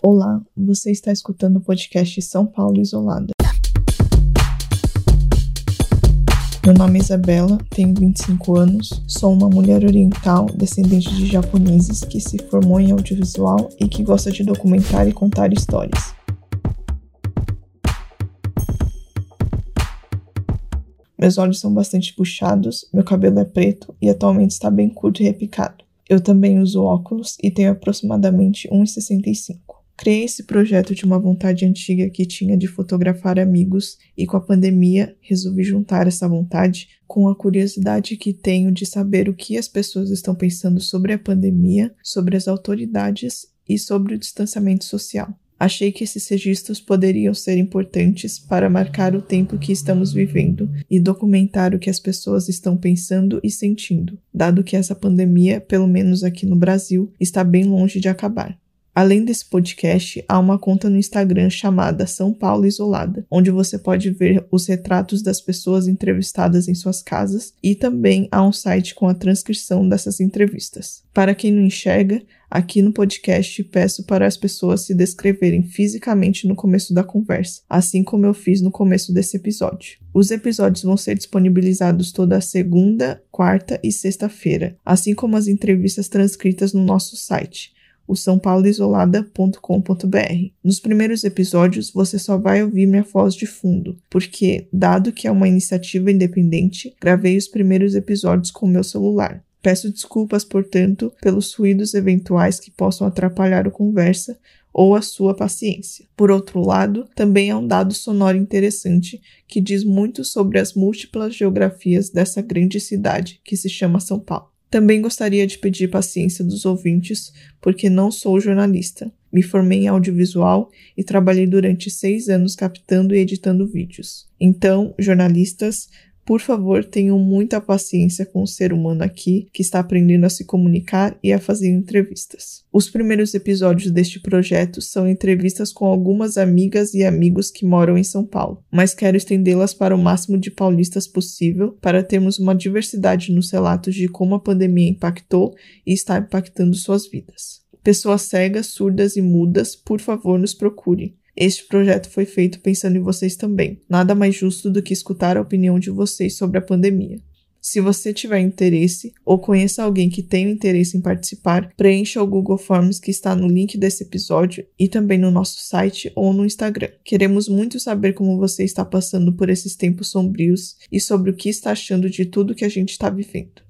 Olá, você está escutando o podcast São Paulo Isolada. Meu nome é Isabela, tenho 25 anos, sou uma mulher oriental descendente de japoneses que se formou em audiovisual e que gosta de documentar e contar histórias. Meus olhos são bastante puxados, meu cabelo é preto e atualmente está bem curto e repicado. Eu também uso óculos e tenho aproximadamente 1,65. Criei esse projeto de uma vontade antiga que tinha de fotografar amigos e com a pandemia resolvi juntar essa vontade com a curiosidade que tenho de saber o que as pessoas estão pensando sobre a pandemia, sobre as autoridades e sobre o distanciamento social. Achei que esses registros poderiam ser importantes para marcar o tempo que estamos vivendo e documentar o que as pessoas estão pensando e sentindo, dado que essa pandemia, pelo menos aqui no Brasil, está bem longe de acabar. Além desse podcast, há uma conta no Instagram chamada São Paulo Isolada, onde você pode ver os retratos das pessoas entrevistadas em suas casas e também há um site com a transcrição dessas entrevistas. Para quem não enxerga, aqui no podcast peço para as pessoas se descreverem fisicamente no começo da conversa, assim como eu fiz no começo desse episódio. Os episódios vão ser disponibilizados toda segunda, quarta e sexta-feira, assim como as entrevistas transcritas no nosso site o sãopauloisolada.com.br. Nos primeiros episódios você só vai ouvir minha voz de fundo, porque, dado que é uma iniciativa independente, gravei os primeiros episódios com meu celular. Peço desculpas, portanto, pelos ruídos eventuais que possam atrapalhar a conversa ou a sua paciência. Por outro lado, também é um dado sonoro interessante que diz muito sobre as múltiplas geografias dessa grande cidade que se chama São Paulo. Também gostaria de pedir paciência dos ouvintes, porque não sou jornalista. Me formei em audiovisual e trabalhei durante seis anos captando e editando vídeos. Então, jornalistas, por favor, tenham muita paciência com o ser humano aqui que está aprendendo a se comunicar e a fazer entrevistas. Os primeiros episódios deste projeto são entrevistas com algumas amigas e amigos que moram em São Paulo, mas quero estendê-las para o máximo de paulistas possível para termos uma diversidade nos relatos de como a pandemia impactou e está impactando suas vidas. Pessoas cegas, surdas e mudas, por favor, nos procurem. Este projeto foi feito pensando em vocês também. Nada mais justo do que escutar a opinião de vocês sobre a pandemia. Se você tiver interesse ou conheça alguém que tenha interesse em participar, preencha o Google Forms que está no link desse episódio e também no nosso site ou no Instagram. Queremos muito saber como você está passando por esses tempos sombrios e sobre o que está achando de tudo que a gente está vivendo.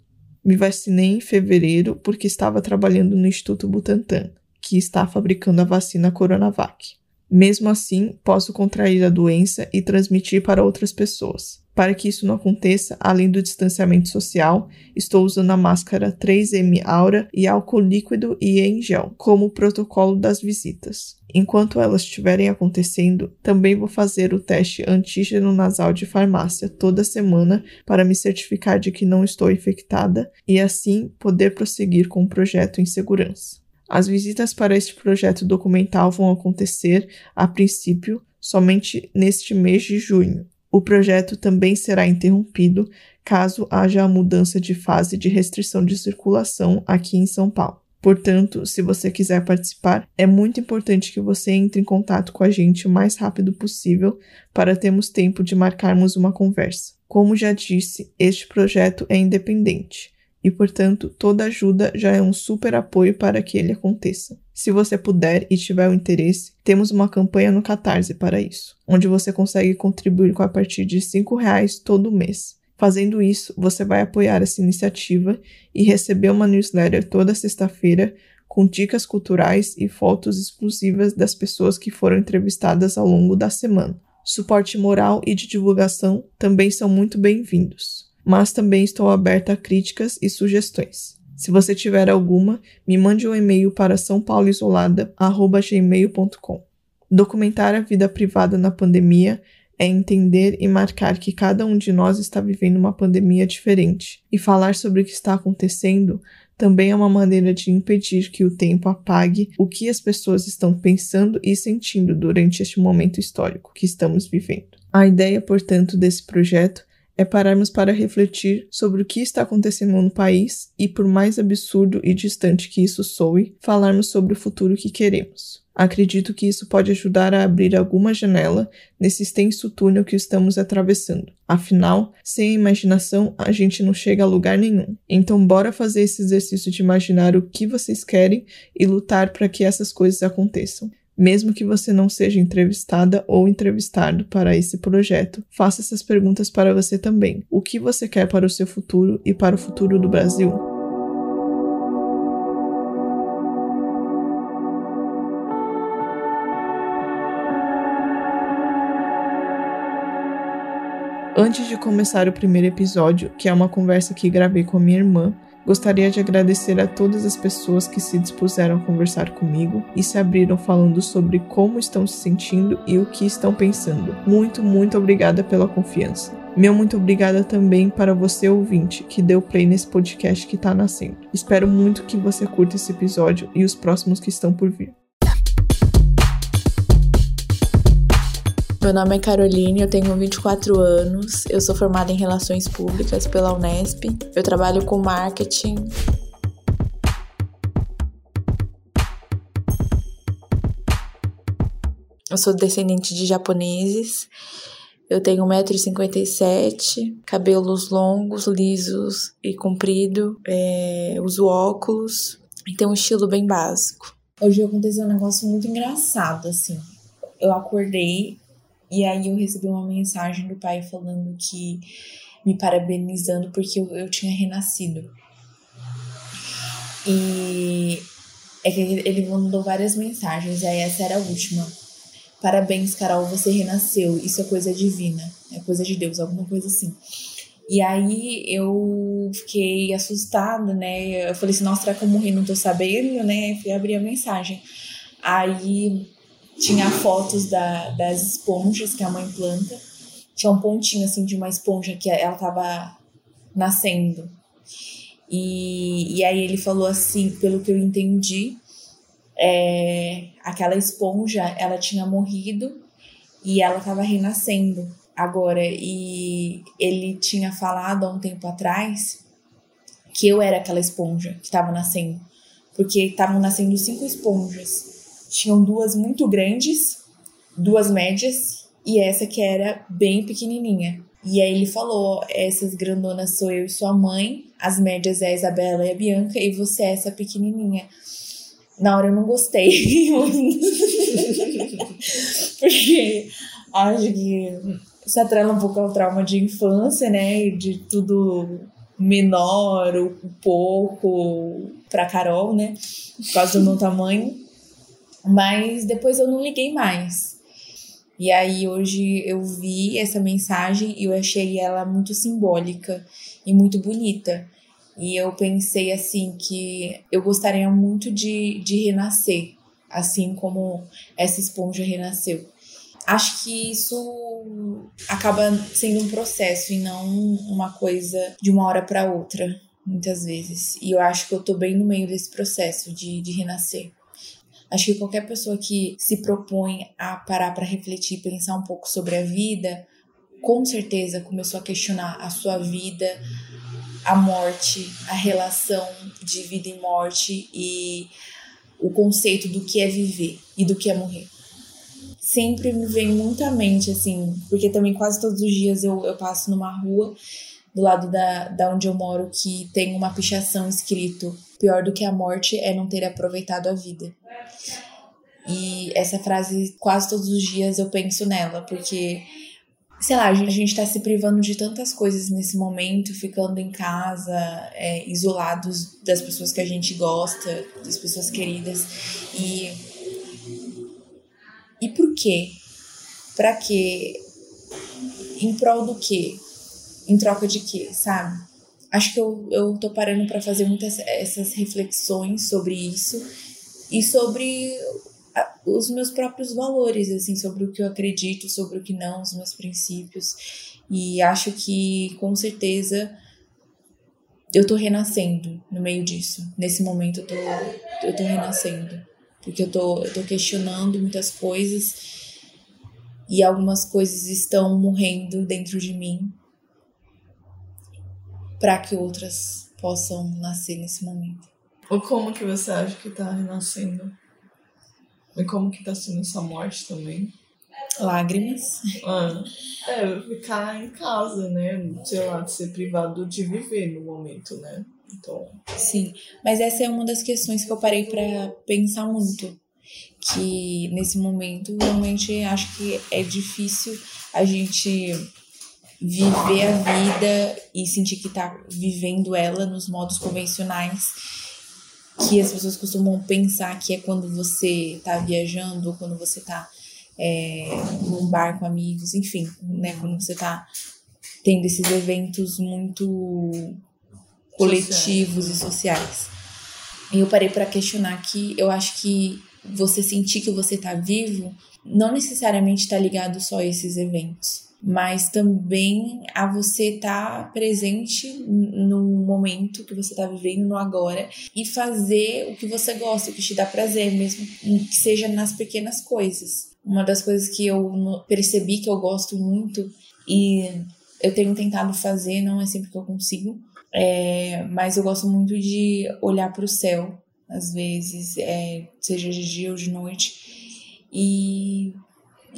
Me vacinei em fevereiro porque estava trabalhando no Instituto Butantan, que está fabricando a vacina Coronavac. Mesmo assim, posso contrair a doença e transmitir para outras pessoas. Para que isso não aconteça, além do distanciamento social, estou usando a máscara 3M Aura e álcool líquido e em gel, como protocolo das visitas. Enquanto elas estiverem acontecendo, também vou fazer o teste antígeno nasal de farmácia toda semana para me certificar de que não estou infectada e assim poder prosseguir com o projeto em segurança. As visitas para este projeto documental vão acontecer, a princípio, somente neste mês de junho. O projeto também será interrompido caso haja a mudança de fase de restrição de circulação aqui em São Paulo. Portanto, se você quiser participar, é muito importante que você entre em contato com a gente o mais rápido possível para termos tempo de marcarmos uma conversa. Como já disse, este projeto é independente e, portanto, toda ajuda já é um super apoio para que ele aconteça. Se você puder e tiver o interesse, temos uma campanha no Catarse para isso, onde você consegue contribuir com a partir de R$ reais todo mês. Fazendo isso, você vai apoiar essa iniciativa e receber uma newsletter toda sexta-feira com dicas culturais e fotos exclusivas das pessoas que foram entrevistadas ao longo da semana. Suporte moral e de divulgação também são muito bem-vindos mas também estou aberta a críticas e sugestões. Se você tiver alguma, me mande um e-mail para sãopauloisolada@gmail.com. Documentar a vida privada na pandemia é entender e marcar que cada um de nós está vivendo uma pandemia diferente, e falar sobre o que está acontecendo também é uma maneira de impedir que o tempo apague o que as pessoas estão pensando e sentindo durante este momento histórico que estamos vivendo. A ideia, portanto, desse projeto é pararmos para refletir sobre o que está acontecendo no país e, por mais absurdo e distante que isso soe, falarmos sobre o futuro que queremos. Acredito que isso pode ajudar a abrir alguma janela nesse extenso túnel que estamos atravessando. Afinal, sem a imaginação, a gente não chega a lugar nenhum. Então, bora fazer esse exercício de imaginar o que vocês querem e lutar para que essas coisas aconteçam. Mesmo que você não seja entrevistada ou entrevistado para esse projeto, faça essas perguntas para você também. O que você quer para o seu futuro e para o futuro do Brasil? Antes de começar o primeiro episódio, que é uma conversa que gravei com a minha irmã, gostaria de agradecer a todas as pessoas que se dispuseram a conversar comigo e se abriram falando sobre como estão se sentindo e o que estão pensando. Muito, muito obrigada pela confiança. Meu muito obrigada também para você ouvinte que deu play nesse podcast que está nascendo. Espero muito que você curta esse episódio e os próximos que estão por vir. Meu nome é Caroline, eu tenho 24 anos, eu sou formada em Relações Públicas pela Unesp, eu trabalho com marketing. Eu sou descendente de japoneses, eu tenho 1,57m, cabelos longos, lisos e comprido, é, uso óculos e tenho um estilo bem básico. Hoje aconteceu um negócio muito engraçado, assim. Eu acordei e aí eu recebi uma mensagem do pai falando que me parabenizando porque eu, eu tinha renascido. E é que ele mandou várias mensagens, aí essa era a última. Parabéns, Carol, você renasceu. Isso é coisa divina, é coisa de Deus, alguma coisa assim. E aí eu fiquei assustada, né? Eu falei assim, nossa, será que eu morri? Não tô sabendo, né? Fui abrir a mensagem. Aí tinha fotos da, das esponjas que a mãe planta. Tinha um pontinho assim de uma esponja que ela tava nascendo. E, e aí ele falou assim, pelo que eu entendi, é, aquela esponja ela tinha morrido e ela estava renascendo agora. E ele tinha falado há um tempo atrás que eu era aquela esponja que estava nascendo, porque estavam nascendo cinco esponjas tinham duas muito grandes, duas médias e essa que era bem pequenininha. E aí ele falou: essas grandonas sou eu e sua mãe, as médias é a Isabela e a Bianca, e você é essa pequenininha. Na hora eu não gostei. Porque acho que se atrela um pouco ao trauma de infância, né? De tudo menor, o pouco, pra Carol, né? Por causa do meu tamanho. Mas depois eu não liguei mais. E aí hoje eu vi essa mensagem e eu achei ela muito simbólica e muito bonita. E eu pensei assim que eu gostaria muito de, de renascer, assim como essa esponja renasceu. Acho que isso acaba sendo um processo e não uma coisa de uma hora para outra, muitas vezes. E eu acho que eu tô bem no meio desse processo de, de renascer. Acho que qualquer pessoa que se propõe a parar para refletir pensar um pouco sobre a vida, com certeza começou a questionar a sua vida, a morte, a relação de vida e morte e o conceito do que é viver e do que é morrer. Sempre me vem muito à mente, assim, porque também quase todos os dias eu, eu passo numa rua do lado da, da onde eu moro que tem uma pichação escrito: pior do que a morte é não ter aproveitado a vida. E essa frase, quase todos os dias eu penso nela, porque, sei lá, a gente tá se privando de tantas coisas nesse momento, ficando em casa, é, isolados das pessoas que a gente gosta, das pessoas queridas. E. E por quê? Pra quê? Em prol do quê? Em troca de quê, sabe? Acho que eu, eu tô parando para fazer muitas essas reflexões sobre isso e sobre os meus próprios valores, assim, sobre o que eu acredito, sobre o que não, os meus princípios. E acho que com certeza eu tô renascendo no meio disso. Nesse momento eu tô, eu tô renascendo. Porque eu tô, eu tô questionando muitas coisas e algumas coisas estão morrendo dentro de mim. para que outras possam nascer nesse momento. Ou como que você acha que tá renascendo? E como que tá sendo essa morte também? Lágrimas. Ah, é, ficar em casa, né? Sei lá, de ser privado de viver no momento, né? Então. Sim, mas essa é uma das questões que eu parei para pensar muito. Que nesse momento, realmente acho que é difícil a gente viver a vida e sentir que tá vivendo ela nos modos convencionais que as pessoas costumam pensar que é quando você tá viajando ou quando você tá é, num bar com amigos, enfim, né? Quando você tá tendo esses eventos muito coletivos e sociais. E eu parei para questionar que eu acho que você sentir que você tá vivo não necessariamente tá ligado só a esses eventos mas também a você estar tá presente no momento que você está vivendo, no agora, e fazer o que você gosta, o que te dá prazer, mesmo que seja nas pequenas coisas. Uma das coisas que eu percebi que eu gosto muito e eu tenho tentado fazer, não é sempre que eu consigo, é, mas eu gosto muito de olhar para o céu, às vezes, é, seja de dia ou de noite, e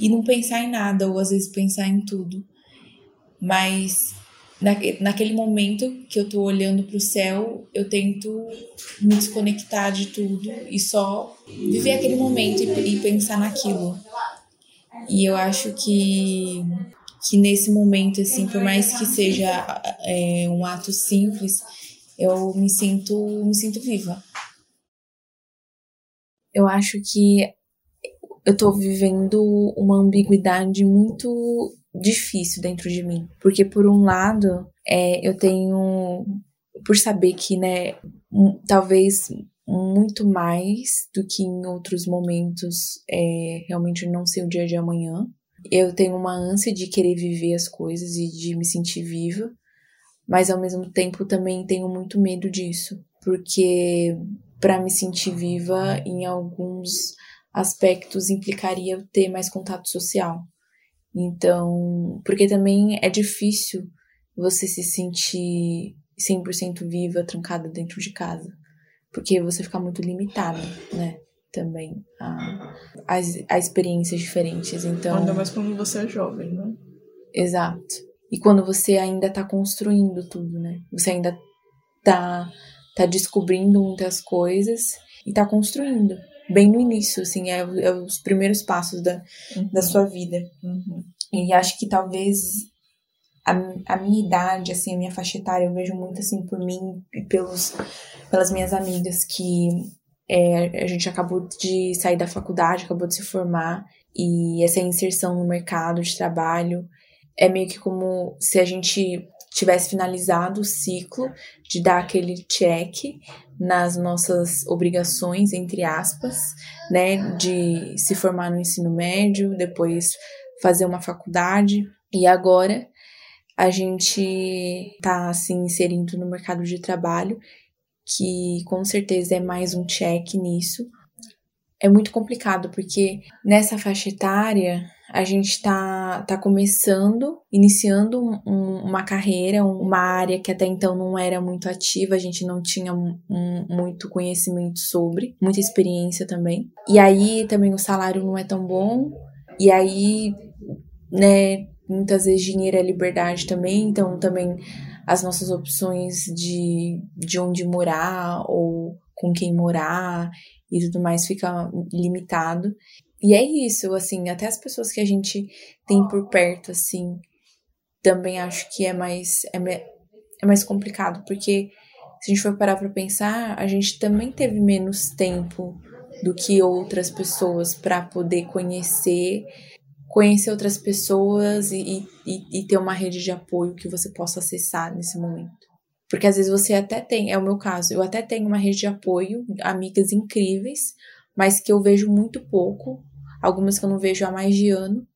e não pensar em nada, ou às vezes pensar em tudo. Mas na, naquele momento que eu tô olhando para o céu, eu tento me desconectar de tudo e só viver aquele momento e, e pensar naquilo. E eu acho que, que nesse momento, assim, por mais que seja é, um ato simples, eu me sinto, me sinto viva. Eu acho que eu tô vivendo uma ambiguidade muito difícil dentro de mim. Porque, por um lado, é, eu tenho. Por saber que, né, talvez muito mais do que em outros momentos, é, realmente não sei o dia de amanhã. Eu tenho uma ânsia de querer viver as coisas e de me sentir viva, mas ao mesmo tempo também tenho muito medo disso, porque para me sentir viva em alguns aspectos implicaria ter mais contato social. Então, porque também é difícil você se sentir 100% viva, trancada dentro de casa. Porque você fica muito limitada, né? Também a, a, a experiências diferentes. Então, Ainda mais quando você é jovem, né? Exato. E quando você ainda tá construindo tudo, né? Você ainda tá, tá descobrindo muitas coisas e tá construindo bem no início, assim, é, é os primeiros passos da, uhum. da sua vida. Uhum. E acho que talvez a, a minha idade, assim, a minha faixa etária, eu vejo muito, assim, por mim e pelos, pelas minhas amigas que é, a gente acabou de sair da faculdade, acabou de se formar, e essa inserção no mercado de trabalho é meio que como se a gente tivesse finalizado o ciclo de dar aquele check nas nossas obrigações, entre aspas, né, de se formar no ensino médio, depois fazer uma faculdade e agora a gente está se assim, inserindo no mercado de trabalho, que com certeza é mais um check nisso. É muito complicado porque nessa faixa etária a gente está tá começando, iniciando um, uma carreira, uma área que até então não era muito ativa, a gente não tinha um, muito conhecimento sobre, muita experiência também. E aí também o salário não é tão bom, e aí, né, muitas vezes dinheiro é liberdade também, então também as nossas opções de, de onde morar ou com quem morar e tudo mais fica limitado. E é isso, assim, até as pessoas que a gente tem por perto, assim, também acho que é mais, é, é mais complicado, porque se a gente for parar pra pensar, a gente também teve menos tempo do que outras pessoas para poder conhecer, conhecer outras pessoas e, e, e ter uma rede de apoio que você possa acessar nesse momento. Porque às vezes você até tem, é o meu caso, eu até tenho uma rede de apoio, amigas incríveis, mas que eu vejo muito pouco algumas que eu não vejo há mais de ano,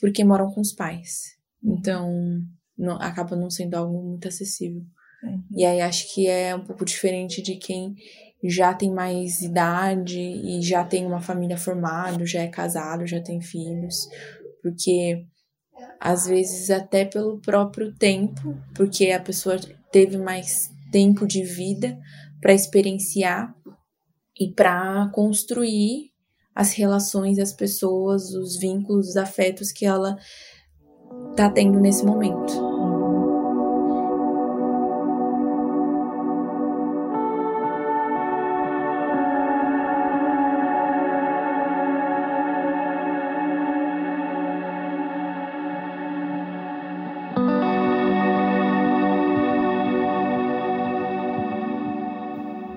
porque moram com os pais. Então, não, acaba não sendo algo muito acessível. Uhum. E aí acho que é um pouco diferente de quem já tem mais idade e já tem uma família formada, já é casado, já tem filhos, porque às vezes até pelo próprio tempo, porque a pessoa teve mais tempo de vida para experienciar e para construir as relações, as pessoas, os vínculos, os afetos que ela tá tendo nesse momento.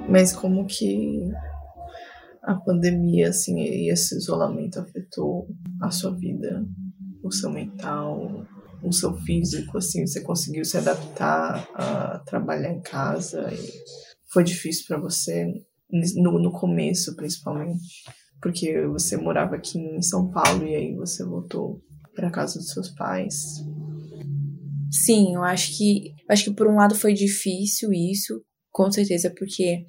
Mas como que a pandemia, assim, e esse isolamento afetou a sua vida, o seu mental, o seu físico, assim, você conseguiu se adaptar a trabalhar em casa? foi difícil para você no, no começo, principalmente, porque você morava aqui em São Paulo e aí você voltou para casa dos seus pais. Sim, eu acho que acho que por um lado foi difícil isso, com certeza, porque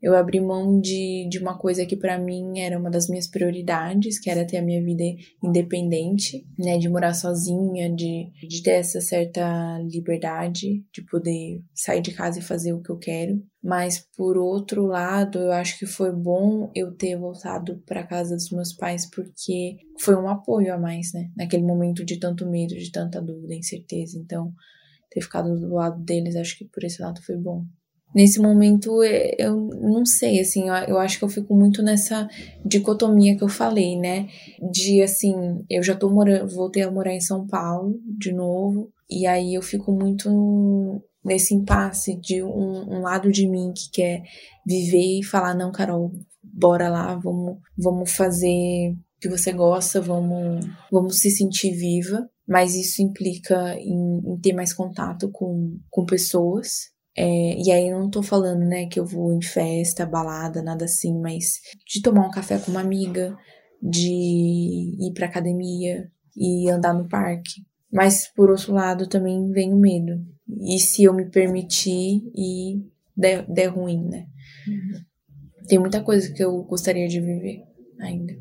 eu abri mão de, de uma coisa que para mim era uma das minhas prioridades, que era ter a minha vida independente, né, de morar sozinha, de, de ter essa certa liberdade, de poder sair de casa e fazer o que eu quero. Mas por outro lado, eu acho que foi bom eu ter voltado para casa dos meus pais porque foi um apoio a mais, né, naquele momento de tanto medo, de tanta dúvida, incerteza. Então, ter ficado do lado deles, acho que por esse lado foi bom nesse momento é, eu não sei, assim, eu acho que eu fico muito nessa dicotomia que eu falei, né? De assim, eu já tô morando, voltei a morar em São Paulo de novo, e aí eu fico muito nesse impasse de um, um lado de mim que quer viver e falar, não, Carol, bora lá, vamos, vamos fazer o que você gosta, vamos, vamos se sentir viva. Mas isso implica em, em ter mais contato com, com pessoas, é, e aí não tô falando, né, que eu vou em festa, balada, nada assim, mas de tomar um café com uma amiga, de ir pra academia e andar no parque. Mas por outro lado também vem o medo. E se eu me permitir e der, der ruim, né? Uhum. Tem muita coisa que eu gostaria de viver ainda.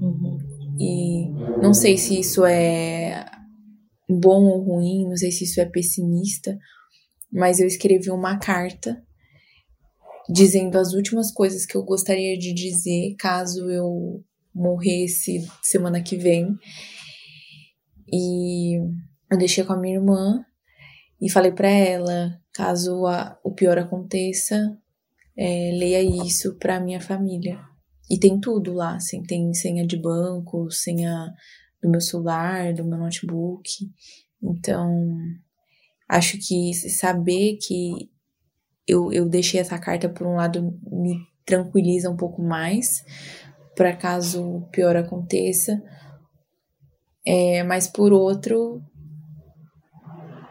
Uhum. E não sei se isso é bom ou ruim, não sei se isso é pessimista mas eu escrevi uma carta dizendo as últimas coisas que eu gostaria de dizer caso eu morresse semana que vem. E eu deixei com a minha irmã e falei para ela, caso a, o pior aconteça, é, leia isso para minha família. E tem tudo lá, assim, tem senha de banco, senha do meu celular, do meu notebook. Então, Acho que saber que eu, eu deixei essa carta, por um lado, me tranquiliza um pouco mais, para caso o pior aconteça. É, mas por outro,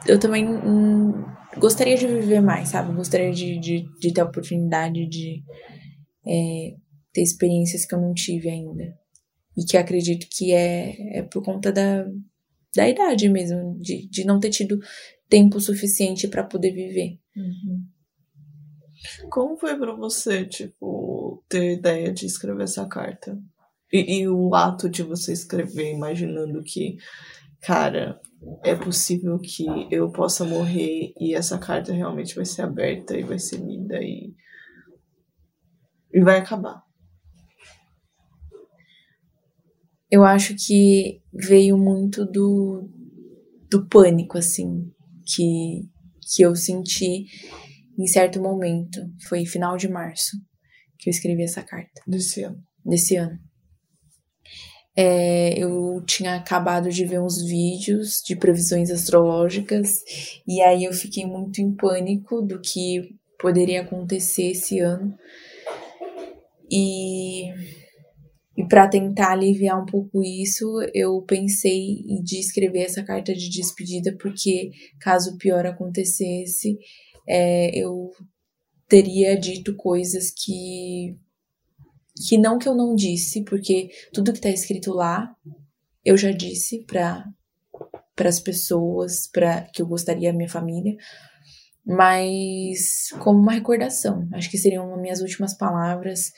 eu também hum, gostaria de viver mais, sabe? Gostaria de, de, de ter a oportunidade de é, ter experiências que eu não tive ainda. E que acredito que é, é por conta da, da idade mesmo, de, de não ter tido tempo suficiente para poder viver. Uhum. Como foi para você, tipo, ter ideia de escrever essa carta? E, e, o ato de você escrever, imaginando que, cara, é possível que eu possa morrer e essa carta realmente vai ser aberta e vai ser lida e, e vai acabar. Eu acho que veio muito do, do pânico, assim, que, que eu senti em certo momento. Foi final de março que eu escrevi essa carta. Desse ano. Desse ano. É, eu tinha acabado de ver uns vídeos de previsões astrológicas e aí eu fiquei muito em pânico do que poderia acontecer esse ano. E e para tentar aliviar um pouco isso, eu pensei de escrever essa carta de despedida, porque caso o pior acontecesse, é, eu teria dito coisas que. que não que eu não disse, porque tudo que está escrito lá eu já disse para as pessoas, para que eu gostaria a minha família, mas como uma recordação. Acho que seriam as minhas últimas palavras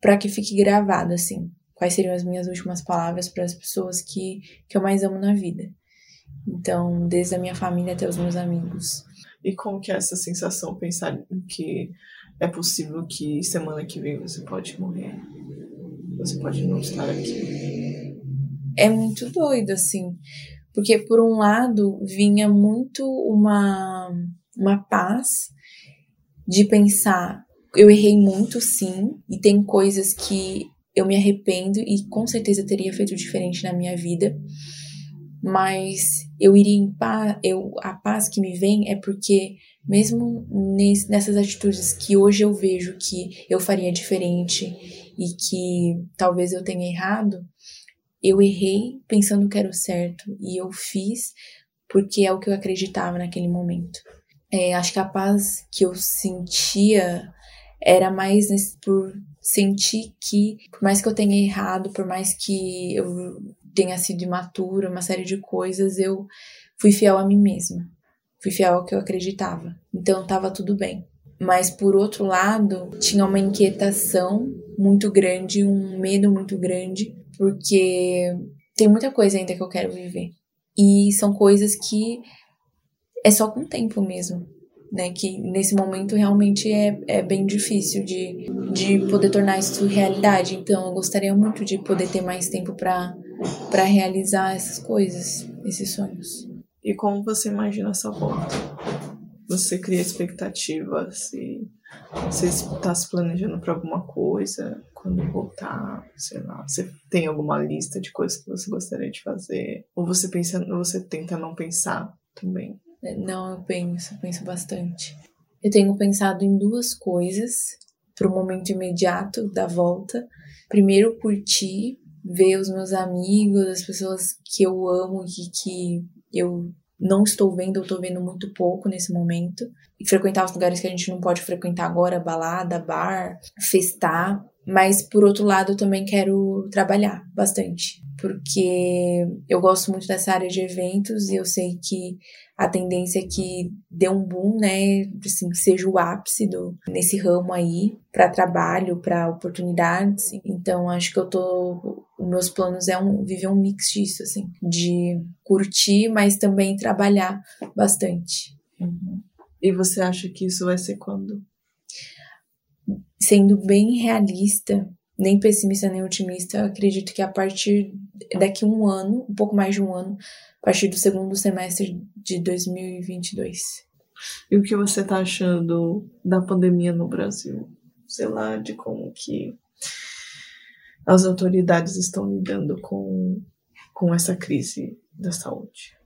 para que fique gravado assim quais seriam as minhas últimas palavras para as pessoas que, que eu mais amo na vida. Então, desde a minha família até os meus amigos. E como que é essa sensação, pensar que é possível que semana que vem você pode morrer? Você pode não estar aqui. É muito doido, assim. Porque, por um lado, vinha muito uma, uma paz de pensar: eu errei muito, sim, e tem coisas que eu me arrependo e com certeza teria feito diferente na minha vida. Mas eu iria em paz, eu, a paz que me vem é porque, mesmo nesse, nessas atitudes que hoje eu vejo que eu faria diferente e que talvez eu tenha errado, eu errei pensando que era o certo e eu fiz porque é o que eu acreditava naquele momento. É, acho que a paz que eu sentia era mais nesse, por sentir que, por mais que eu tenha errado, por mais que eu tenha sido imatura, uma série de coisas, eu fui fiel a mim mesma. Fui fiel ao que eu acreditava. Então estava tudo bem. Mas por outro lado, tinha uma inquietação muito grande, um medo muito grande, porque tem muita coisa ainda que eu quero viver. E são coisas que é só com o tempo mesmo né? Que nesse momento realmente é, é bem difícil de, de poder tornar isso realidade. Então eu gostaria muito de poder ter mais tempo para realizar essas coisas, esses sonhos. E como você imagina essa volta? Você cria expectativas e você está se planejando para alguma coisa quando voltar, sei lá, você tem alguma lista de coisas que você gostaria de fazer? Ou você pensa, você tenta não pensar também? Não, eu penso, eu penso bastante. Eu tenho pensado em duas coisas para o momento imediato da volta. Primeiro, curtir, ver os meus amigos, as pessoas que eu amo e que eu não estou vendo, eu estou vendo muito pouco nesse momento. E frequentar os lugares que a gente não pode frequentar agora, balada, bar, festar. Mas por outro lado, eu também quero trabalhar bastante, porque eu gosto muito dessa área de eventos e eu sei que a tendência é que dê um boom, né, assim, seja o ápice do, nesse ramo aí para trabalho, para oportunidades. Então acho que eu tô os meus planos é um, viver um mix disso, assim, de curtir, mas também trabalhar bastante. Uhum. E você acha que isso vai ser quando? Sendo bem realista, nem pessimista nem otimista, eu acredito que a partir daqui um ano, um pouco mais de um ano, a partir do segundo semestre de 2022. E o que você está achando da pandemia no Brasil? Sei lá, de como que as autoridades estão lidando com, com essa crise da saúde.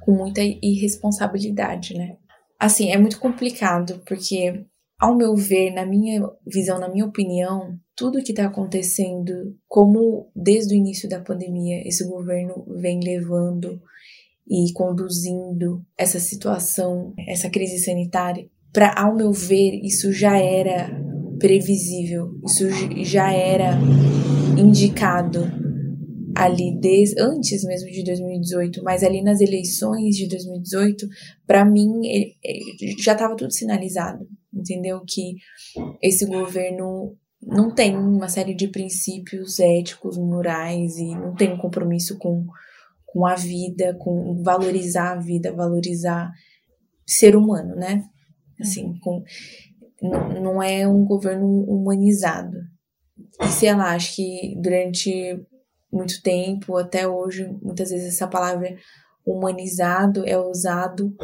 Com muita irresponsabilidade, né? Assim, é muito complicado, porque ao meu ver, na minha visão, na minha opinião, tudo que está acontecendo, como desde o início da pandemia esse governo vem levando e conduzindo essa situação, essa crise sanitária, para ao meu ver, isso já era previsível, isso já era indicado ali desde antes mesmo de 2018, mas ali nas eleições de 2018, para mim já estava tudo sinalizado entendeu? Que esse governo não tem uma série de princípios éticos, morais e não tem um compromisso com, com a vida, com valorizar a vida, valorizar ser humano, né? Assim, com, não é um governo humanizado. E sei lá, acho que durante muito tempo, até hoje, muitas vezes essa palavra humanizado é usado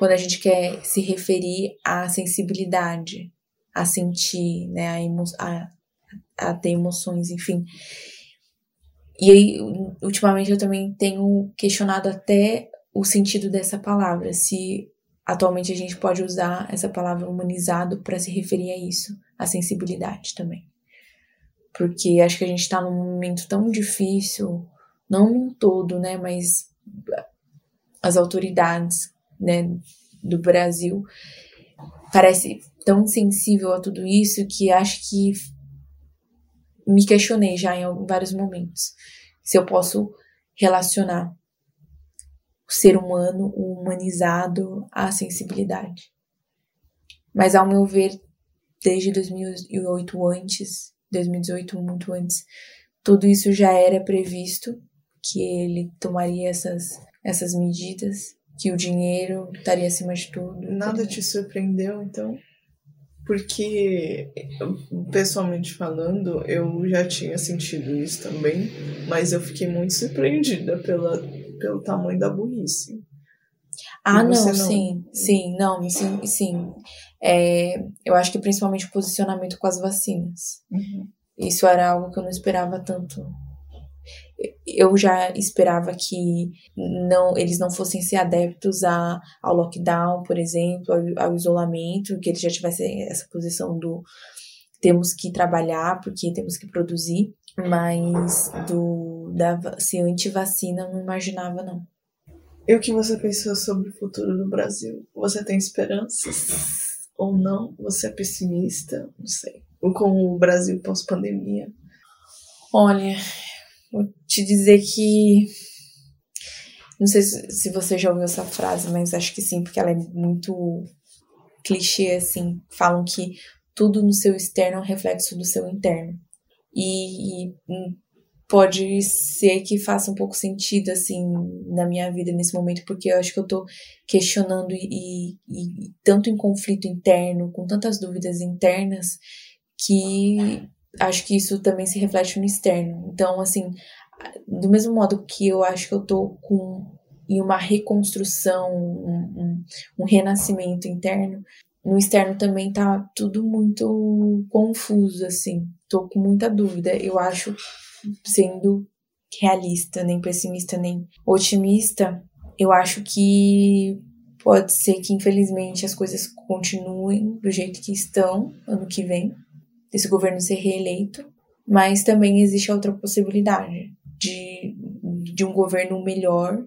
quando a gente quer se referir à sensibilidade, a sentir, né, a, emo a, a ter emoções, enfim. E aí, ultimamente, eu também tenho questionado até o sentido dessa palavra, se atualmente a gente pode usar essa palavra humanizado para se referir a isso, a sensibilidade também. Porque acho que a gente está num momento tão difícil, não num todo, né, mas as autoridades né, do Brasil parece tão sensível a tudo isso que acho que me questionei já em vários momentos se eu posso relacionar o ser humano, o humanizado, à sensibilidade. Mas ao meu ver, desde 2008 antes, 2018 muito antes, tudo isso já era previsto que ele tomaria essas essas medidas, que o dinheiro estaria acima de tudo. Nada te surpreendeu, então? Porque, pessoalmente falando, eu já tinha sentido isso também, mas eu fiquei muito surpreendida pela, pelo tamanho da burrice. Ah, não, não, sim, sim, não, sim, sim. É, eu acho que principalmente o posicionamento com as vacinas. Uhum. Isso era algo que eu não esperava tanto. Eu já esperava que não, eles não fossem ser adeptos a, ao lockdown, por exemplo, ao, ao isolamento, que eles já tivessem essa posição do temos que trabalhar porque temos que produzir, mas do da se anti-vacina eu não imaginava não. E o que você pensou sobre o futuro do Brasil? Você tem esperanças ou não? Você é pessimista? Não sei. Ou com o Brasil pós-pandemia? Olha, vou te dizer que. Não sei se você já ouviu essa frase, mas acho que sim, porque ela é muito clichê, assim. Falam que tudo no seu externo é um reflexo do seu interno. E, e pode ser que faça um pouco sentido, assim, na minha vida nesse momento, porque eu acho que eu tô questionando e, e, e tanto em conflito interno, com tantas dúvidas internas, que acho que isso também se reflete no externo. Então, assim, do mesmo modo que eu acho que eu tô com em uma reconstrução, um, um, um renascimento interno, no externo também tá tudo muito confuso, assim. Tô com muita dúvida. Eu acho sendo realista, nem pessimista, nem otimista, eu acho que pode ser que infelizmente as coisas continuem do jeito que estão ano que vem, desse governo ser reeleito, mas também existe outra possibilidade de, de um governo melhor.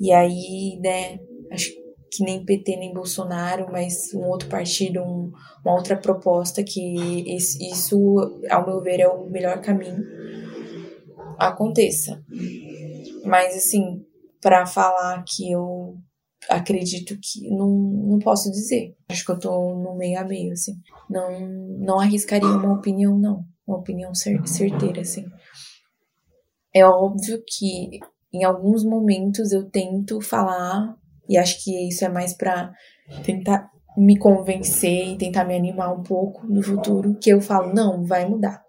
E aí, né, acho que nem PT nem Bolsonaro, mas um outro partido, um, uma outra proposta que esse, isso, ao meu ver, é o melhor caminho aconteça. Mas, assim, para falar que eu acredito que não, não posso dizer. Acho que eu tô no meio a meio, assim. Não, não arriscaria uma opinião, não. Uma opinião certeira, assim. É óbvio que em alguns momentos eu tento falar, e acho que isso é mais para tentar me convencer e tentar me animar um pouco no futuro, que eu falo, não, vai mudar.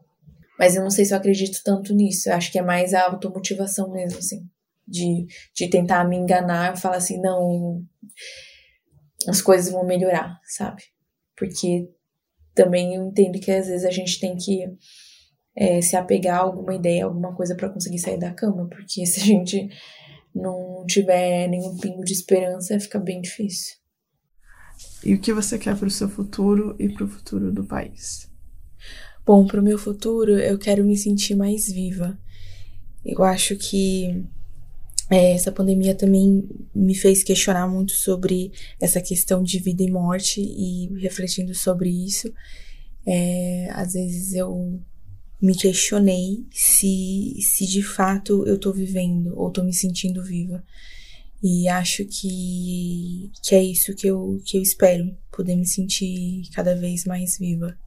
Mas eu não sei se eu acredito tanto nisso. Eu acho que é mais a automotivação mesmo, assim. De, de tentar me enganar e falar assim, não, as coisas vão melhorar, sabe? Porque também eu entendo que às vezes a gente tem que é, se apegar a alguma ideia, alguma coisa para conseguir sair da cama. Porque se a gente não tiver nenhum pingo de esperança, fica bem difícil. E o que você quer para o seu futuro e para o futuro do país? Bom, para o meu futuro, eu quero me sentir mais viva. Eu acho que é, essa pandemia também me fez questionar muito sobre essa questão de vida e morte e refletindo sobre isso, é, às vezes eu me questionei se, se de fato eu tô vivendo ou tô me sentindo viva. E acho que, que é isso que eu, que eu espero, poder me sentir cada vez mais viva.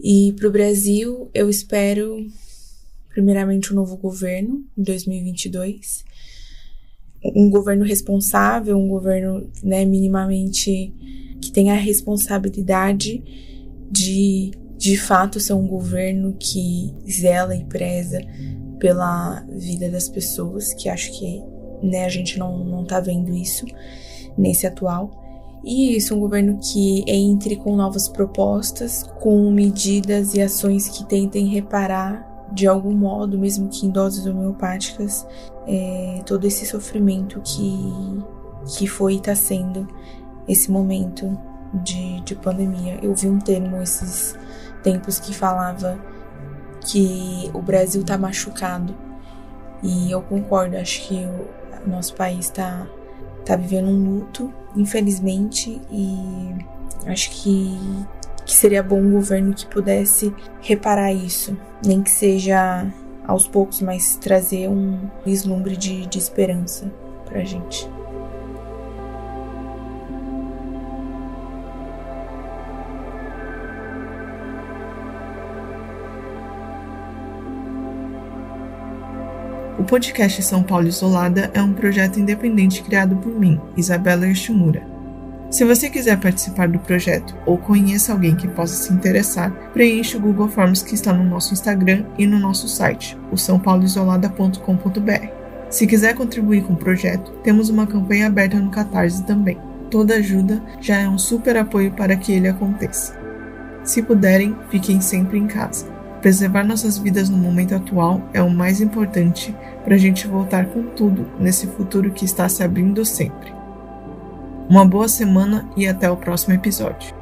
E para o Brasil, eu espero, primeiramente, um novo governo em 2022. Um governo responsável, um governo né, minimamente que tenha a responsabilidade de, de fato, ser um governo que zela e preza pela vida das pessoas, que acho que né, a gente não, não tá vendo isso nesse atual. E isso, um governo que entre com novas propostas, com medidas e ações que tentem reparar de algum modo, mesmo que em doses homeopáticas, é, todo esse sofrimento que, que foi e está sendo esse momento de, de pandemia. Eu vi um termo esses tempos que falava que o Brasil está machucado. E eu concordo, acho que o nosso país está tá vivendo um luto, infelizmente, e acho que, que seria bom um governo que pudesse reparar isso, nem que seja aos poucos, mas trazer um vislumbre de, de esperança pra gente. O podcast São Paulo Isolada é um projeto independente criado por mim, Isabela Yoshimura. Se você quiser participar do projeto ou conheça alguém que possa se interessar, preencha o Google Forms que está no nosso Instagram e no nosso site, o sãopauloisolada.com.br. Se quiser contribuir com o projeto, temos uma campanha aberta no Catarse também. Toda ajuda já é um super apoio para que ele aconteça. Se puderem, fiquem sempre em casa. Preservar nossas vidas no momento atual é o mais importante para a gente voltar com tudo nesse futuro que está se abrindo sempre. Uma boa semana e até o próximo episódio.